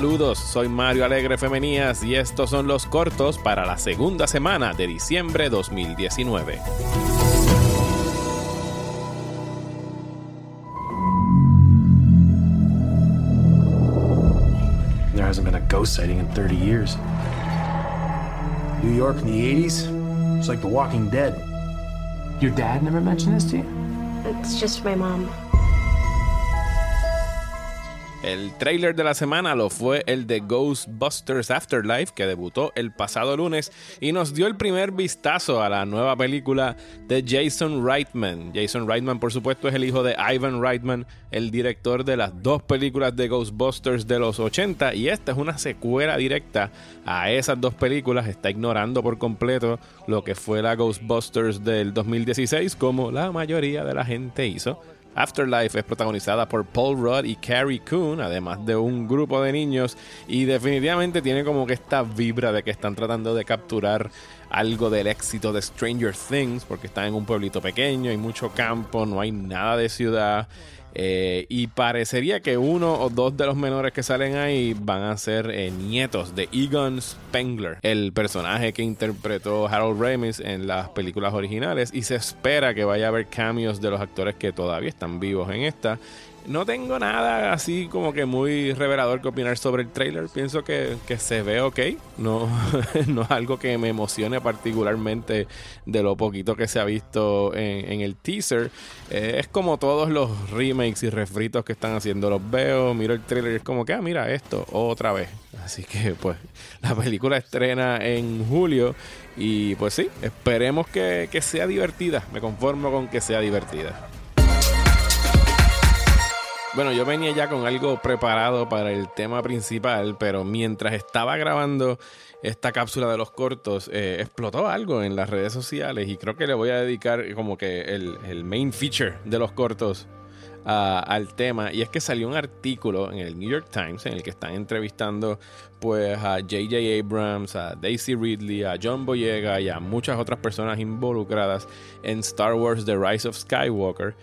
Saludos, soy Mario Alegre Femenías y estos son los cortos para la segunda semana de diciembre 2019. There hasn't been a ghost sighting in 30 years. New York in the 80s, it's like The Walking Dead. Your dad never mentioned this to you? It's just my mom. El trailer de la semana lo fue el de Ghostbusters Afterlife, que debutó el pasado lunes y nos dio el primer vistazo a la nueva película de Jason Reitman. Jason Reitman, por supuesto, es el hijo de Ivan Reitman, el director de las dos películas de Ghostbusters de los 80, y esta es una secuela directa a esas dos películas. Está ignorando por completo lo que fue la Ghostbusters del 2016, como la mayoría de la gente hizo. Afterlife es protagonizada por Paul Rudd y Carrie Coon, además de un grupo de niños, y definitivamente tiene como que esta vibra de que están tratando de capturar algo del éxito de Stranger Things, porque están en un pueblito pequeño, hay mucho campo, no hay nada de ciudad. Eh, y parecería que uno o dos de los menores que salen ahí van a ser eh, nietos de Egon Spengler, el personaje que interpretó Harold Ramis en las películas originales. Y se espera que vaya a haber cambios de los actores que todavía están vivos en esta. No tengo nada así como que muy revelador que opinar sobre el trailer. Pienso que, se ve ok. No, no es algo que me emocione particularmente de lo poquito que se ha visto en, el teaser. Eh, es como todos los remakes y refritos que están haciendo. Los veo, miro el trailer y es como que, ah, mira esto, otra vez. Así que pues la película estrena en julio y pues sí, esperemos que, que sea divertida. Me conformo con que sea divertida. Bueno, yo venía ya con algo preparado para el tema principal, pero mientras estaba grabando esta cápsula de los cortos, eh, explotó algo en las redes sociales y creo que le voy a dedicar como que el, main feature de los cortos al tema. Y es que salió un artículo en el New York Times en el que están entrevistando pues a J.J. Abrams, a Daisy Ridley, a John Boyega y a muchas otras personas involucradas en Star Wars The Rise of Skywalker.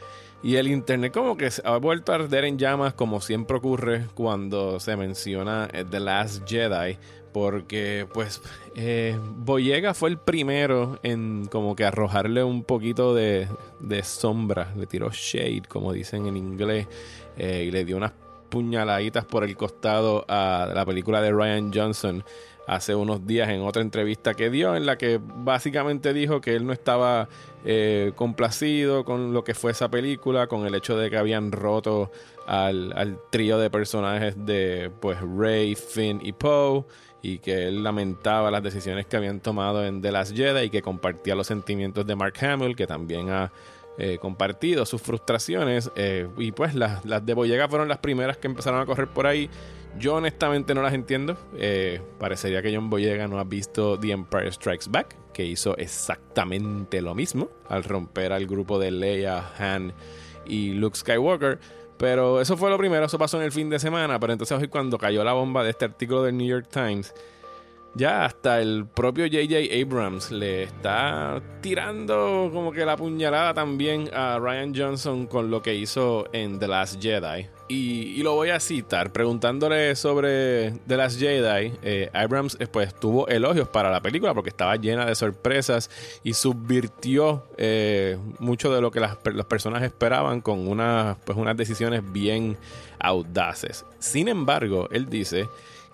Y el internet como que ha vuelto a arder en llamas como siempre ocurre cuando se menciona eh, The Last Jedi. Porque pues eh, Boyega fue el primero en como que arrojarle un poquito de, sombra. Le tiró shade, como dicen en inglés. Eh, y le dio unas puñaladitas por el costado a la película de Ryan Johnson hace unos días en otra entrevista que dio, en la que básicamente dijo que él no estaba eh, complacido con lo que fue esa película, con el hecho de que habían roto al, trío de personajes de pues Rey, Finn y Poe y que él lamentaba las decisiones que habían tomado en The Last Jedi y que compartía los sentimientos de Mark Hamill, que también ha eh, compartido sus frustraciones. Eh, y pues las, las de Boyega fueron las primeras que empezaron a correr por ahí. Yo honestamente no las entiendo. Eh, parecería que John Boyega no ha visto The Empire Strikes Back, que hizo exactamente lo mismo al romper al grupo de Leia, Han y Luke Skywalker. Pero eso fue lo primero, eso pasó en el fin de semana. Pero entonces hoy cuando cayó la bomba de este artículo del New York Times, ya hasta el propio J.J. Abrams le está tirando como que la puñalada también a Ryan Johnson con lo que hizo en The Last Jedi. Y, lo voy a citar, preguntándole sobre The Last Jedi. Eh, Abrams eh, pues tuvo elogios para la película porque estaba llena de sorpresas y subvirtió eh, mucho de lo que las, personas esperaban con pues, unas decisiones bien audaces. Sin embargo, él dice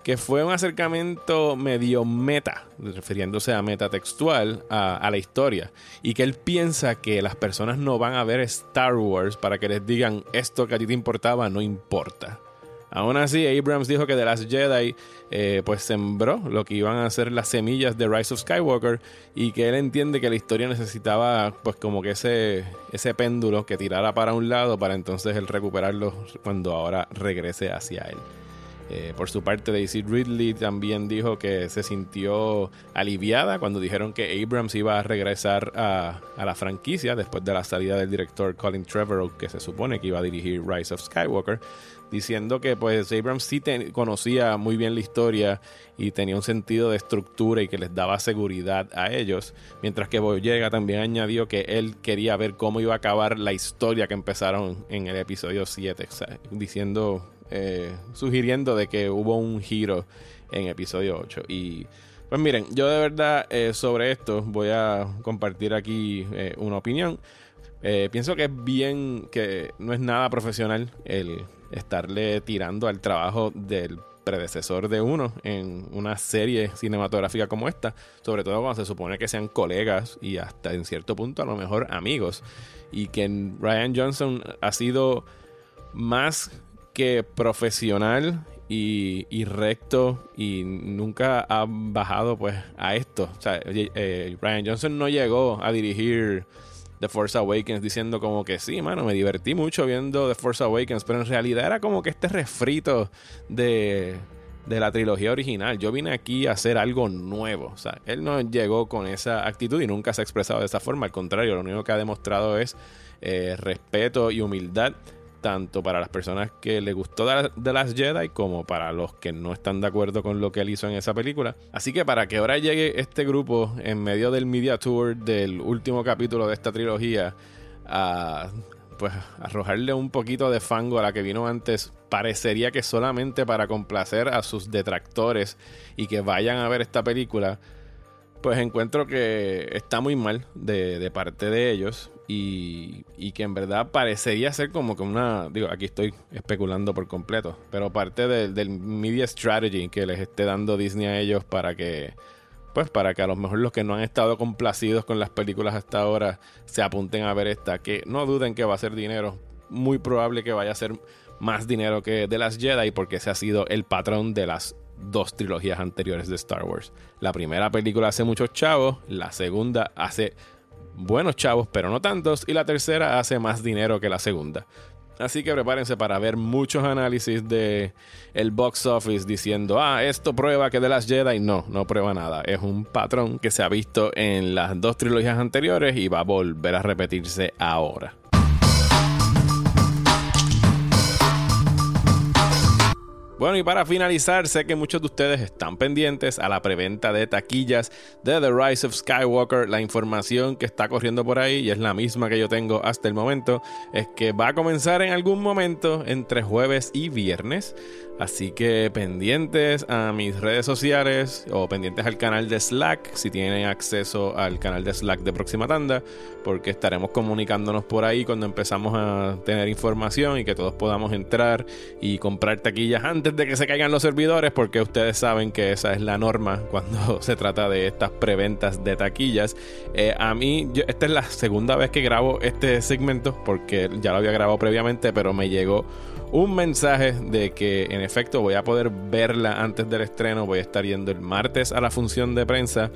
que fue un acercamiento medio meta, refiriéndose a meta textual, a, la historia, y que él piensa que las personas no van a ver Star Wars para que les digan esto que a ti te importaba no importa. Aún así, Abrams dijo que The Last Jedi eh, pues sembró lo que iban a ser las semillas de Rise of Skywalker y que él entiende que la historia necesitaba pues como que ese, ese péndulo que tirara para un lado para entonces él recuperarlo cuando ahora regrese hacia él. Eh, por su parte, Daisy Ridley también dijo que se sintió aliviada cuando dijeron que Abrams iba a regresar a, la franquicia después de la salida del director Colin Trevorrow, que se supone que iba a dirigir Rise of Skywalker, diciendo que pues Abrams sí conocía muy bien la historia y tenía un sentido de estructura y que les daba seguridad a ellos, mientras que Boyega también añadió que él quería ver cómo iba a acabar la historia que empezaron en el episodio 7, diciendo eh, sugiriendo de que hubo un giro en episodio 8. Y pues miren, yo de verdad eh, sobre esto voy a compartir aquí eh, una opinión. pienso que es bien, que no es nada profesional el estarle tirando al trabajo del predecesor de uno en una serie cinematográfica como esta, sobre todo cuando se supone que sean colegas y hasta en cierto punto a lo mejor amigos, y que Ryan Johnson ha sido más que profesional y, recto y nunca ha bajado pues a esto. O sea, eh, Ryan Johnson no llegó a dirigir The Force Awakens diciendo como que sí, mano, me divertí mucho viendo The Force Awakens, pero en realidad era como que este refrito de, de la trilogía original. Yo vine aquí a hacer algo nuevo. O sea, él no llegó con esa actitud y nunca se ha expresado de esa forma. Al contrario, lo único que ha demostrado es eh, respeto y humildad tanto para las personas que le gustó de las Jedi como para los que no están de acuerdo con lo que él hizo en esa película. Así que para que ahora llegue este grupo en medio del media tour del último capítulo de esta trilogía a pues arrojarle un poquito de fango a la que vino antes, parecería que solamente para complacer a sus detractores y que vayan a ver esta película, pues encuentro que está muy mal de parte de ellos y, que en verdad parecería ser como que una, digo, aquí estoy especulando por completo, pero parte del media strategy que les esté dando Disney a ellos para que, pues para que a lo mejor los que no han estado complacidos con las películas hasta ahora se apunten a ver esta, que no duden que va a ser dinero, muy probable que vaya a ser más dinero que de las Jedi porque ese ha sido el patrón de las dos trilogías anteriores de Star Wars. La primera película hace muchos chavos, la segunda hace buenos chavos, pero no tantos, y la tercera hace más dinero que la segunda. Así que prepárense para ver muchos análisis de el box office diciendo, ah, esto prueba que de las Jedi. No, no prueba nada. Es un patrón que se ha visto en las dos trilogías anteriores y va a volver a repetirse ahora. Bueno, y para finalizar, sé que muchos de ustedes están pendientes a la preventa de taquillas de The Rise of Skywalker. La información que está corriendo por ahí, y es la misma que yo tengo hasta el momento, es que va a comenzar en algún momento entre jueves y viernes. Así que pendientes a mis redes sociales o pendientes al canal de Slack, si tienen acceso al canal de Slack de Próxima Tanda, porque estaremos comunicándonos por ahí cuando empezamos a tener información y que todos podamos entrar y comprar taquillas antes de que se caigan los servidores, porque ustedes saben que esa es la norma cuando se trata de estas preventas de taquillas. Eh, a mí, esta es la segunda vez que grabo este segmento, porque ya lo había grabado previamente, pero me llegó un mensaje de que en efecto voy a poder verla antes del estreno. Voy a estar yendo el martes a la función de prensa.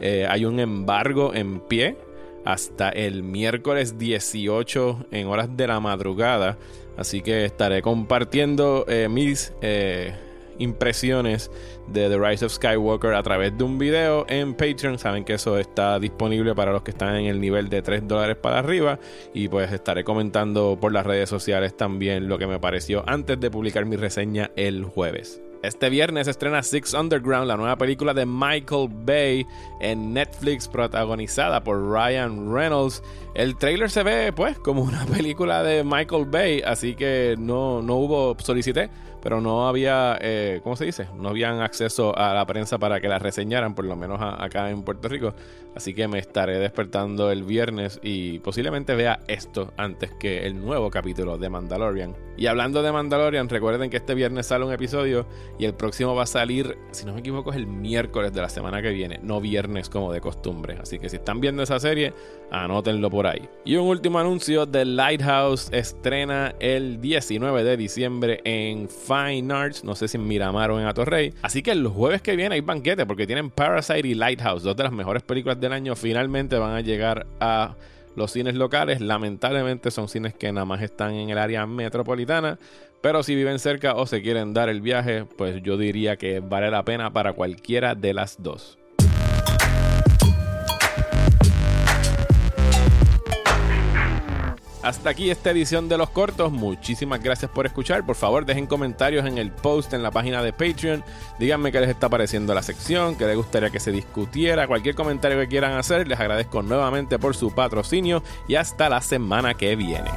Eh, hay un embargo en pie hasta el miércoles 18 en horas de la madrugada. Así que estaré compartiendo eh, mis eh, impresiones de The Rise of Skywalker a través de un video en Patreon. Saben que eso está disponible para los que están en el nivel de 3 dólares para arriba. Y pues estaré comentando por las redes sociales también lo que me pareció antes de publicar mi reseña el jueves. Este viernes estrena Six Underground, la nueva película de Michael Bay en Netflix, protagonizada por Ryan Reynolds. El trailer se ve, pues, como una película de Michael Bay, así que no, no hubo solicité pero no había, eh, ¿cómo se dice? No habían acceso a la prensa para que la reseñaran, por lo menos acá en Puerto Rico. Así que me estaré despertando el viernes y posiblemente vea esto antes que el nuevo capítulo de Mandalorian. Y hablando de Mandalorian, recuerden que este viernes sale un episodio y el próximo va a salir, si no me equivoco, es el miércoles de la semana que viene, no viernes como de costumbre. Así que si están viendo esa serie, anótenlo por ahí. Y un último anuncio, The Lighthouse estrena el 19 de diciembre en Fine Arts, no sé si en Miramar o en Atorrey. Así que el jueves que viene hay banquete porque tienen Parasite y Lighthouse, dos de las mejores películas del año, finalmente van a llegar a los cines locales. Lamentablemente son cines que nada más están en el área metropolitana. Pero si viven cerca o se quieren dar el viaje, pues yo diría que vale la pena para cualquiera de las dos. Hasta aquí esta edición de los cortos. Muchísimas gracias por escuchar. Por favor, dejen comentarios en el post en la página de Patreon. Díganme qué les está pareciendo la sección, qué les gustaría que se discutiera. Cualquier comentario que quieran hacer, les agradezco nuevamente por su patrocinio y hasta la semana que viene.